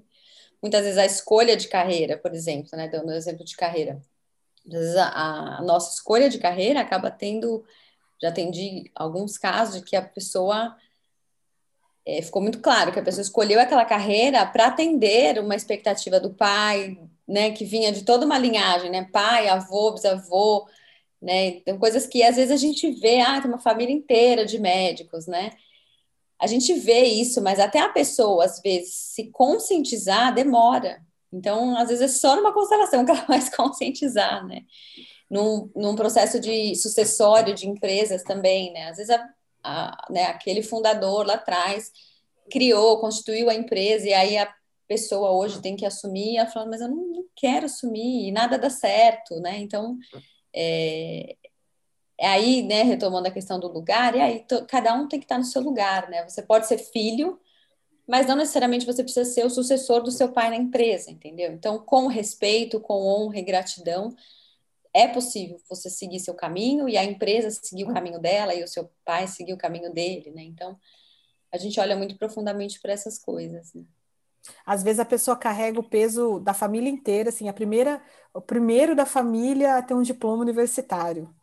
Muitas vezes a escolha de carreira, por exemplo, né? Dando exemplo de carreira. a, a nossa escolha de carreira acaba tendo, já atendi alguns casos de que a pessoa é, ficou muito claro que a pessoa escolheu aquela carreira para atender uma expectativa do pai, né, que vinha de toda uma linhagem, né, pai, avô, bisavô, né, então coisas que às vezes a gente vê, ah, tem uma família inteira de médicos, né, a gente vê isso, mas até a pessoa, às vezes, se conscientizar demora. Então, às vezes, é só numa constelação que ela vai se conscientizar, né? Num, num processo de sucessório de empresas também, né? Às vezes, a, a, né, aquele fundador lá atrás criou, constituiu a empresa, e aí a pessoa hoje tem que assumir, e ela fala, mas eu não, não quero assumir, e nada dá certo, né? Então, é, é aí, né, retomando a questão do lugar, e aí cada um tem que estar no seu lugar, né? Você pode ser filho, mas não necessariamente você precisa ser o sucessor do seu pai na empresa, entendeu? Então, com respeito, com honra e gratidão, é possível você seguir seu caminho e a empresa seguir o caminho dela e o seu pai seguir o caminho dele, né? Então, a gente olha muito profundamente para essas coisas, né? Às vezes a pessoa carrega o peso da família inteira, assim, a primeira, o primeiro da família a ter um diploma universitário.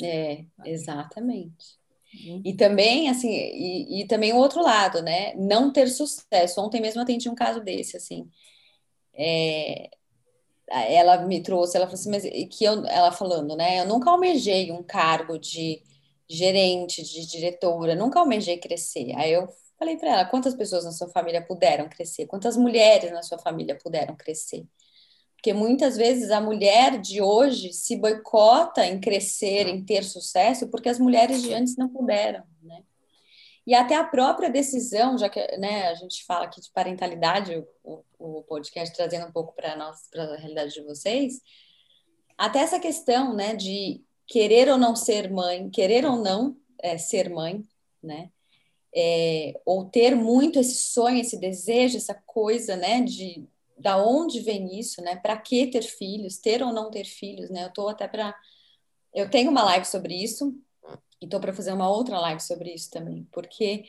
É, exatamente. Uhum. E também, assim, e, e, também o outro lado, né? Não ter sucesso. Ontem mesmo atendi um caso desse, assim. É, ela me trouxe, ela falou assim, mas que eu, ela falando, né? Eu nunca almejei um cargo de gerente, de diretora, nunca almejei crescer. Aí eu falei para ela, quantas pessoas na sua família puderam crescer? Quantas mulheres na sua família puderam crescer? Porque muitas vezes a mulher de hoje se boicota em crescer, em ter sucesso, porque as mulheres de antes não puderam, né? E até a própria decisão, já que né, a gente fala aqui de parentalidade, o, o podcast trazendo um pouco para a realidade de vocês, até essa questão né, de querer ou não ser mãe, querer ou não é, ser mãe, né? É, ou ter muito esse sonho, esse desejo, essa coisa, né, de da onde vem isso, né? Para que ter filhos, ter ou não ter filhos, né? Eu estou até para eu tenho uma live sobre isso e estou para fazer uma outra live sobre isso também, porque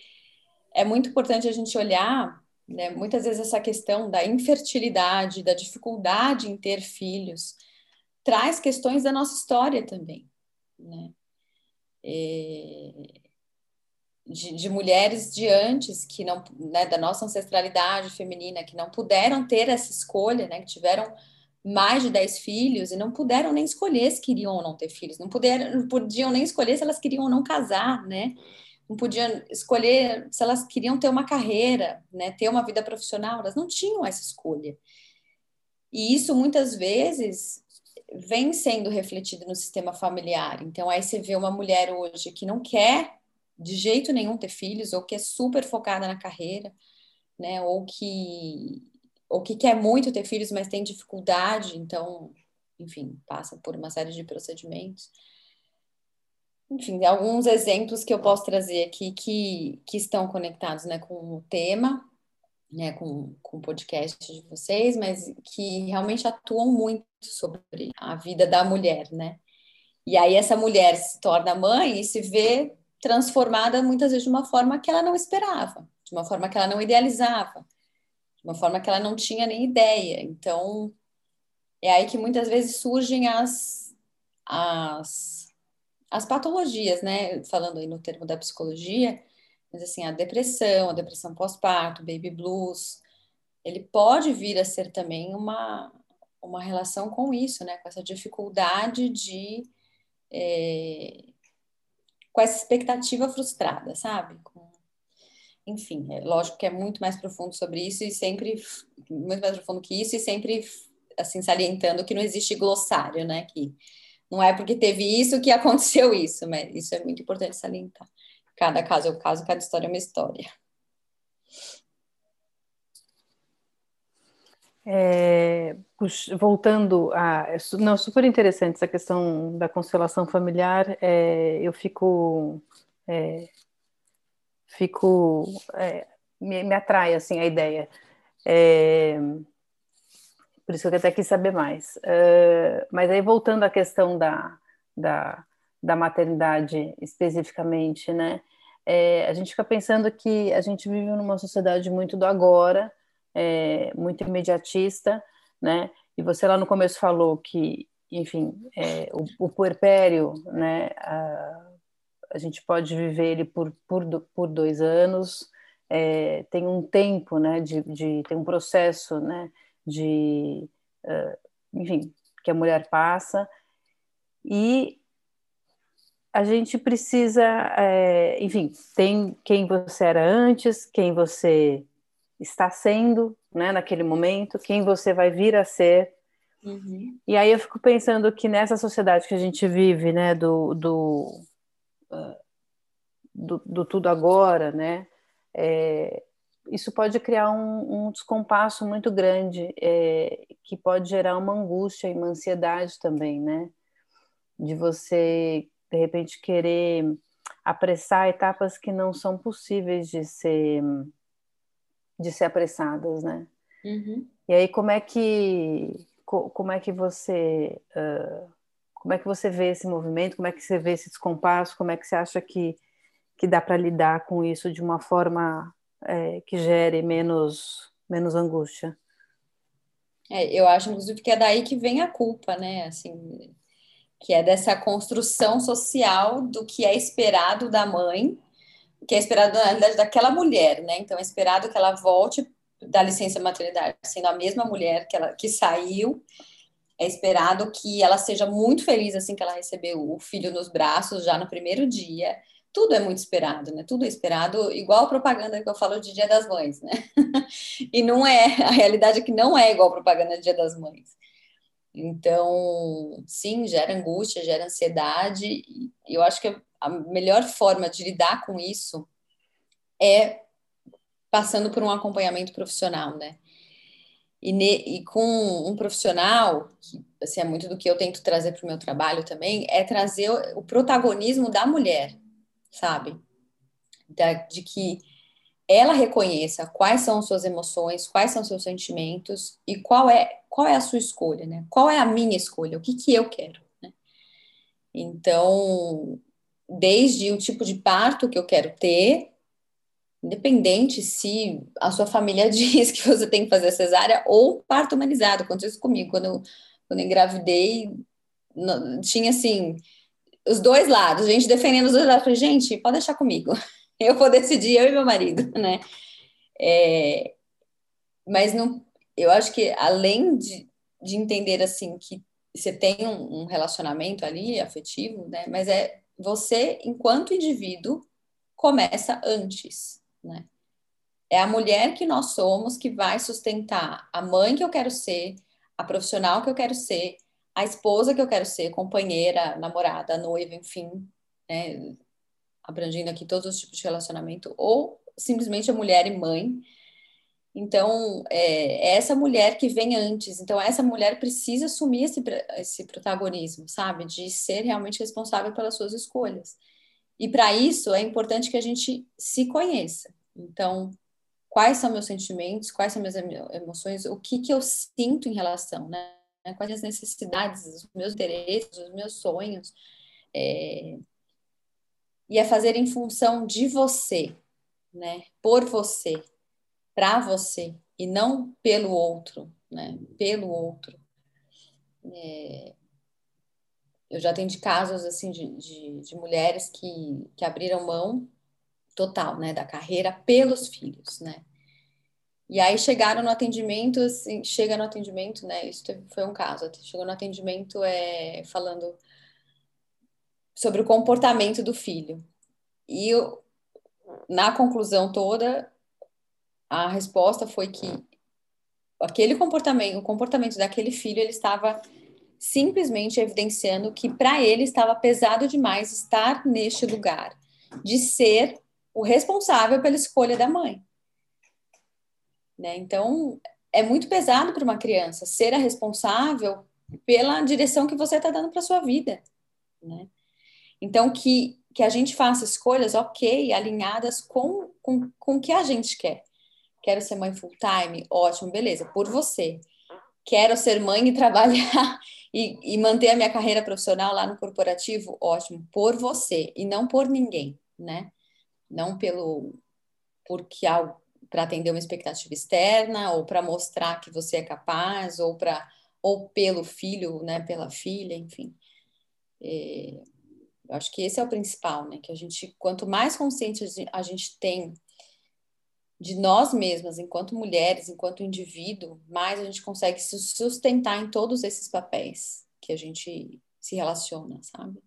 é muito importante a gente olhar, né? Muitas vezes essa questão da infertilidade, da dificuldade em ter filhos, traz questões da nossa história também, né? É de, de, mulheres de antes que não, né, da nossa ancestralidade feminina, que não puderam ter essa escolha, né, que tiveram mais de 10 filhos e não puderam nem escolher se queriam ou não ter filhos, não, puderam, podiam nem escolher se elas queriam ou não casar, né? Não podiam escolher se elas queriam ter uma carreira, né, ter uma vida profissional, elas não tinham essa escolha. E isso muitas vezes vem sendo refletido no sistema familiar. Então aí você vê uma mulher hoje que não quer de jeito nenhum ter filhos, ou que é super focada na carreira, né? Ou que, ou que quer muito ter filhos, mas tem dificuldade, então, enfim, passa por uma série de procedimentos. Enfim, alguns exemplos que eu posso trazer aqui que, que estão conectados né, com o tema, né, com, com o podcast de vocês, mas que realmente atuam muito sobre a vida da mulher, né? E aí essa mulher se torna mãe e se vê transformada muitas vezes de uma forma que ela não esperava, de uma forma que ela não idealizava, de uma forma que ela não tinha nem ideia. Então, é aí que muitas vezes surgem as, as, as patologias, né? Falando aí no termo da psicologia, mas assim, a depressão, a depressão pós-parto, baby blues, ele pode vir a ser também uma, uma relação com isso, né? Com essa dificuldade de. É, com essa expectativa frustrada, sabe? Com... Enfim, é lógico que é muito mais profundo sobre isso e sempre muito mais profundo que isso e sempre assim salientando que não existe glossário, né? Que não é porque teve isso que aconteceu isso, mas isso é muito importante salientar. Cada caso é um caso, cada história é uma história. É, voltando a. Não, super interessante essa questão da constelação familiar. É, eu fico. É, fico. É, me, me, atrai assim, a ideia. É, por isso que eu até quis saber mais. É, mas aí, voltando à questão da, da, da maternidade especificamente, né? a gente fica pensando que a gente vive numa sociedade muito do agora é, muito imediatista, né? E você lá no começo falou que enfim, é, o, o puerpério, né, a, a, gente pode viver ele por, por, por dois anos, é, tem um tempo, né, de, de, tem um processo, né, de, uh, enfim, que a mulher passa, e a gente precisa, é, enfim, tem quem você era antes, quem você está sendo, né, naquele momento, quem você vai vir a ser. Uhum. E aí eu fico pensando que nessa sociedade que a gente vive, né, do, do, do, do, tudo agora, né, é, isso pode criar um, um descompasso muito grande, é, que pode gerar uma angústia e uma ansiedade também, né, de você de repente querer apressar etapas que não são possíveis de ser de ser apressadas, né? Uhum. E aí como é que como é que você uh, como é que você vê esse movimento? Como é que você vê esse descompasso? Como é que você acha que que dá para lidar com isso de uma forma é, que gere menos menos angústia? É, eu acho, inclusive, que é daí que vem a culpa, né? Assim, que é dessa construção social do que é esperado da mãe, que é esperado, na realidade, daquela mulher, né? Então, é esperado que ela volte da licença maternidade, sendo a mesma mulher que, ela, que saiu, é esperado que ela seja muito feliz assim que ela recebeu o filho nos braços já no primeiro dia. Tudo é muito esperado, né? Tudo é esperado, igual a propaganda que eu falo de Dia das Mães, né? e não é, a realidade é que não é igual a propaganda de Dia das Mães. Então, sim, gera angústia, gera ansiedade. E eu acho que a melhor forma de lidar com isso é passando por um acompanhamento profissional, né? E, ne, e com um profissional, que assim, é muito do que eu tento trazer para o meu trabalho também, é trazer o, protagonismo da mulher, sabe? Da, de que ela reconheça quais são suas emoções, quais são seus sentimentos e qual é qual é a sua escolha, né? Qual é a minha escolha? O que que eu quero? Né? Então, desde o tipo de parto que eu quero ter, independente se a sua família diz que você tem que fazer cesárea ou parto humanizado, aconteceu isso comigo quando eu, quando eu engravidei, tinha assim os dois lados, gente defendendo os dois lados, falei, gente, pode deixar comigo. Eu vou decidir, eu e meu marido, né? É, mas não, eu acho que além de, de entender assim que você tem um, um relacionamento ali afetivo, né? Mas é você, enquanto indivíduo, começa antes, né? É a mulher que nós somos que vai sustentar a mãe que eu quero ser, a profissional que eu quero ser, a esposa que eu quero ser, companheira, namorada, noiva, enfim, né? abrangendo aqui todos os tipos de relacionamento, ou simplesmente a mulher e mãe. Então, é, é essa mulher que vem antes. Então, essa mulher precisa assumir esse, esse protagonismo, sabe? De ser realmente responsável pelas suas escolhas. E para isso, é importante que a gente se conheça. Então, quais são meus sentimentos, quais são minhas emoções, o que, que eu sinto em relação, né? Quais as necessidades, os meus interesses, os meus sonhos. É, e é fazer em função de você, né? Por você, para você e não pelo outro, né? Pelo outro. É... Eu já atendi casos assim de, de, de, mulheres que, que abriram mão total, né, da carreira pelos filhos, né? E aí chegaram no atendimento, assim, chega no atendimento, né? Isso teve, foi um caso. Chegou no atendimento é, falando sobre o comportamento do filho. E eu, na conclusão toda, a resposta foi que aquele comportamento, o comportamento daquele filho, ele estava simplesmente evidenciando que para ele estava pesado demais estar neste lugar, de ser o responsável pela escolha da mãe. Né? Então, é muito pesado para uma criança ser a responsável pela direção que você está dando para sua vida. Né? Então, que, que a gente faça escolhas, ok, alinhadas com, com, com o que a gente quer. Quero ser mãe full time? Ótimo, beleza, por você. Quero ser mãe e trabalhar e, e manter a minha carreira profissional lá no corporativo? Ótimo, por você e não por ninguém, né? Não pelo porque para atender uma expectativa externa ou para mostrar que você é capaz ou para ou pelo filho, né, pela filha, enfim. É, eu acho que esse é o principal, né? Que a gente, quanto mais consciente a gente tem de nós mesmas, enquanto mulheres, enquanto indivíduo, mais a gente consegue se sustentar em todos esses papéis que a gente se relaciona, sabe?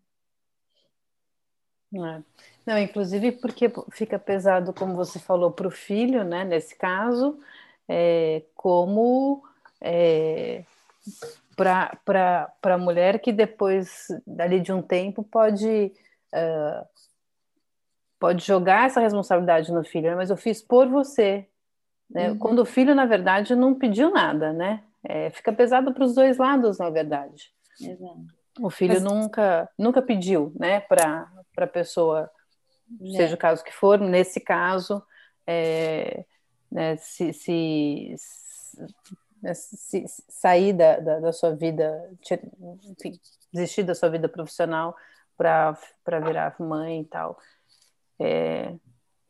É. Não, inclusive porque fica pesado, como você falou, para o filho, né? Nesse caso, é, como é, para a mulher que depois, dali de um tempo, pode, uh, pode jogar essa responsabilidade no filho, né? mas eu fiz por você. Né? Uhum. Quando o filho, na verdade, não pediu nada, né? É, fica pesado para os dois lados, na verdade. Exato. O filho mas... nunca, nunca pediu né, para a pessoa, é. seja o caso que for, nesse caso, é, né, se, se né, se, sair da, da, da, sua vida, enfim, desistir da sua vida profissional para virar mãe e tal. É,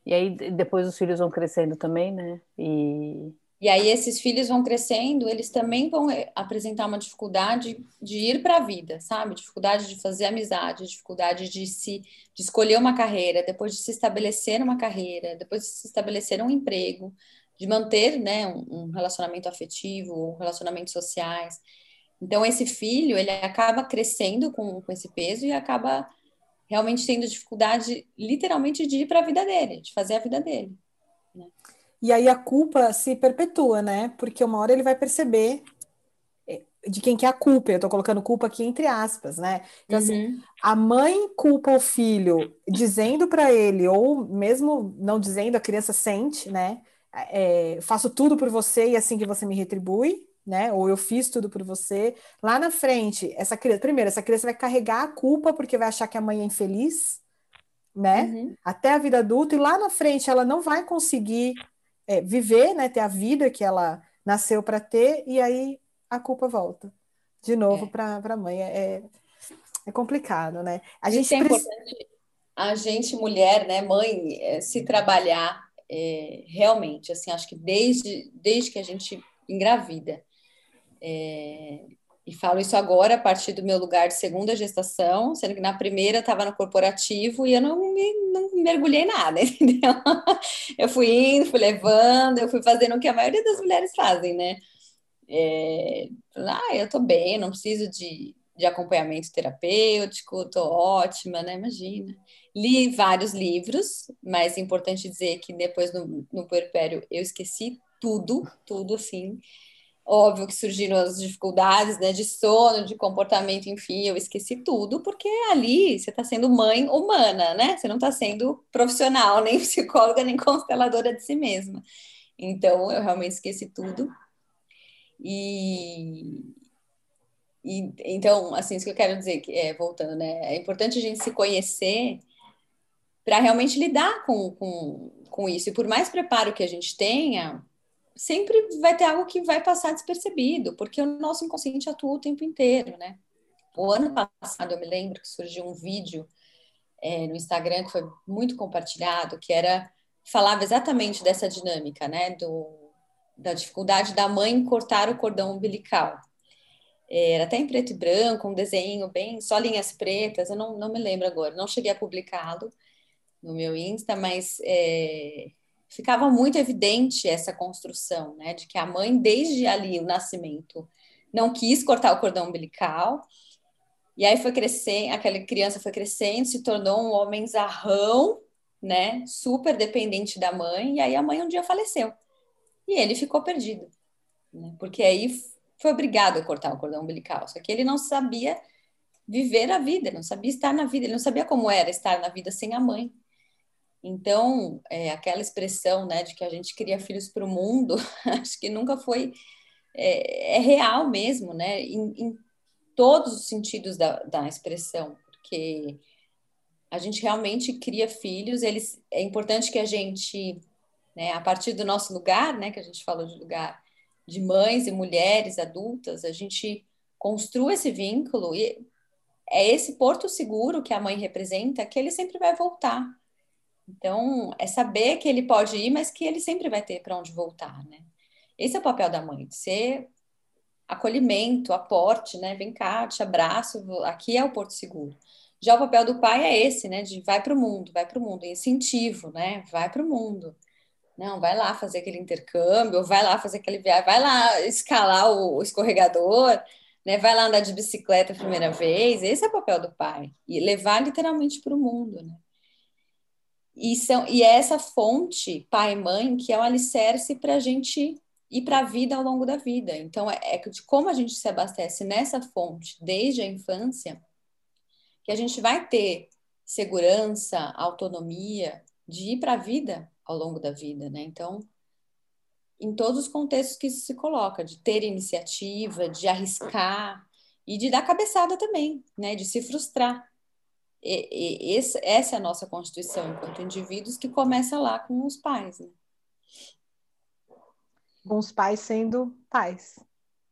e aí depois os filhos vão crescendo também, né? E, e aí esses filhos vão crescendo, eles também vão eh, apresentar uma dificuldade de ir para a vida, sabe? Dificuldade de fazer amizade, dificuldade de se de escolher uma carreira, depois de se estabelecer uma carreira, depois de se estabelecer um emprego, de manter né, um, relacionamento afetivo, relacionamentos sociais. Então, esse filho, ele acaba crescendo com, com esse peso e acaba realmente tendo dificuldade, literalmente, de ir para a vida dele, de fazer a vida dele. Né? E aí a culpa se perpetua, né? Porque uma hora ele vai perceber eh, de quem que é a culpa. Eu estou colocando culpa aqui entre aspas, né? Então, assim, uhum. assim, a mãe culpa o filho dizendo para ele, ou mesmo não dizendo, a criança sente, né? é, faço tudo por você e é assim que você me retribui, né? Ou eu fiz tudo por você. Lá na frente, essa criança, primeiro, essa criança vai carregar a culpa porque vai achar que a mãe é infeliz, né? Uhum. Até a vida adulta, e lá na frente ela não vai conseguir é, viver, né? Ter a vida que ela nasceu para ter, e aí a culpa volta de novo é. para a mãe. É, é, é complicado, né? A gente é importante a gente, mulher, né, mãe, é, se trabalhar é, realmente, assim, acho que desde, desde que a gente engravida, é, e falo isso agora a partir do meu lugar de segunda gestação, sendo que na primeira estava no corporativo e eu não, me, não mergulhei nada, entendeu? Eu fui indo, fui levando, eu fui fazendo o que a maioria das mulheres fazem, né? É, ah, eu tô bem, não preciso de, de acompanhamento terapêutico, tô ótima, né? Imagina. Li vários livros, mas é importante dizer que depois no, no puerpério eu esqueci tudo, tudo assim. Óbvio que surgiram as dificuldades, né, de sono, de comportamento, enfim, eu esqueci tudo, porque ali você está sendo mãe humana, né? Você não está sendo profissional, nem psicóloga, nem consteladora de si mesma. Então, eu realmente esqueci tudo. E, e então, assim, isso que eu quero dizer, que é, voltando, né? É importante a gente se conhecer para realmente lidar com, com, com isso. E por mais preparo que a gente tenha, sempre vai ter algo que vai passar despercebido, porque o nosso inconsciente atua o tempo inteiro, né? O ano passado eu me lembro que surgiu um vídeo é, no Instagram que foi muito compartilhado, que era falava exatamente dessa dinâmica, né? Do, da dificuldade da mãe cortar o cordão umbilical. É, era até em preto e branco, um desenho bem, só linhas pretas, eu não, não me lembro agora, não cheguei a publicá-lo, no meu Insta, mas é, ficava muito evidente essa construção, né, de que a mãe, desde ali, o nascimento, não quis cortar o cordão umbilical, e aí foi crescendo, aquela criança foi crescendo, se tornou um homem zarrão, né, super dependente da mãe, e aí a mãe um dia faleceu, e ele ficou perdido, né, porque aí foi obrigado a cortar o cordão umbilical, só que ele não sabia viver a vida, não sabia estar na vida, ele não sabia como era estar na vida sem a mãe, então, é, aquela expressão né, de que a gente cria filhos para o mundo, acho que nunca foi. É, é real mesmo, né? Em, em, todos os sentidos da, da expressão, porque a gente realmente cria filhos, eles, é importante que a gente, né, a partir do nosso lugar, né, que a gente falou de lugar de mães e mulheres adultas, a gente construa esse vínculo e é esse porto seguro que a mãe representa que ele sempre vai voltar então, é saber que ele pode ir, mas que ele sempre vai ter para onde voltar, né? Esse é o papel da mãe, ser acolhimento, aporte, né? Vem cá, te abraço, aqui é o Porto Seguro. Já o papel do pai é esse, né? De vai para o mundo, vai para o mundo, incentivo, né? Vai para o mundo. Não, vai lá fazer aquele intercâmbio, vai lá fazer aquele viagem, vai lá escalar o, escorregador, né? Vai lá andar de bicicleta a primeira vez. Esse é o papel do pai. E levar literalmente para o mundo, né? E, são, e é essa fonte, pai e mãe, que é o alicerce para a gente ir para a vida ao longo da vida. Então, é, é de como a gente se abastece nessa fonte desde a infância, que a gente vai ter segurança, autonomia de ir para a vida ao longo da vida, né? Então, em todos os contextos que isso se coloca, de ter iniciativa, de arriscar e de dar cabeçada também, né? De se frustrar. E, e, esse, essa é a nossa constituição enquanto indivíduos que começa lá com os pais, né? Com os pais sendo pais,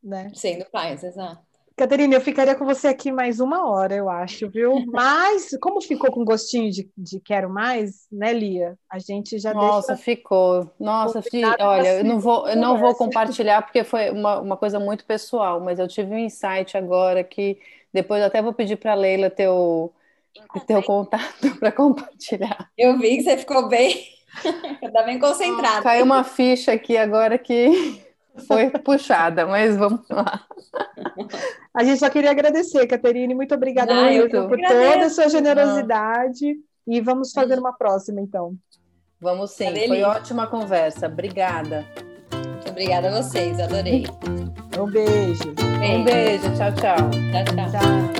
né? Sendo pais, exato. Caterina, eu ficaria com você aqui mais uma hora, eu acho, viu? Mas, como ficou com gostinho de, de quero mais, né, Lia? A gente já Nossa, deixa... ficou. Nossa, olha, eu não vou, eu não vou compartilhar porque foi uma, uma coisa muito pessoal, mas eu tive um insight agora que depois eu até vou pedir para a Leila ter o, ter o contato para compartilhar. Eu vi que você ficou bem, tá bem concentrada. Caiu uma ficha aqui agora que foi puxada, mas vamos lá. A gente só queria agradecer, Caterine. Muito obrigada Não, muito, por toda a sua generosidade. E vamos fazer uma próxima, então. Vamos sim. Foi ótima conversa. Obrigada. Muito obrigada a vocês. Adorei. Um beijo. beijo. Um beijo. Tchau, tchau. Tchau, tchau. tchau.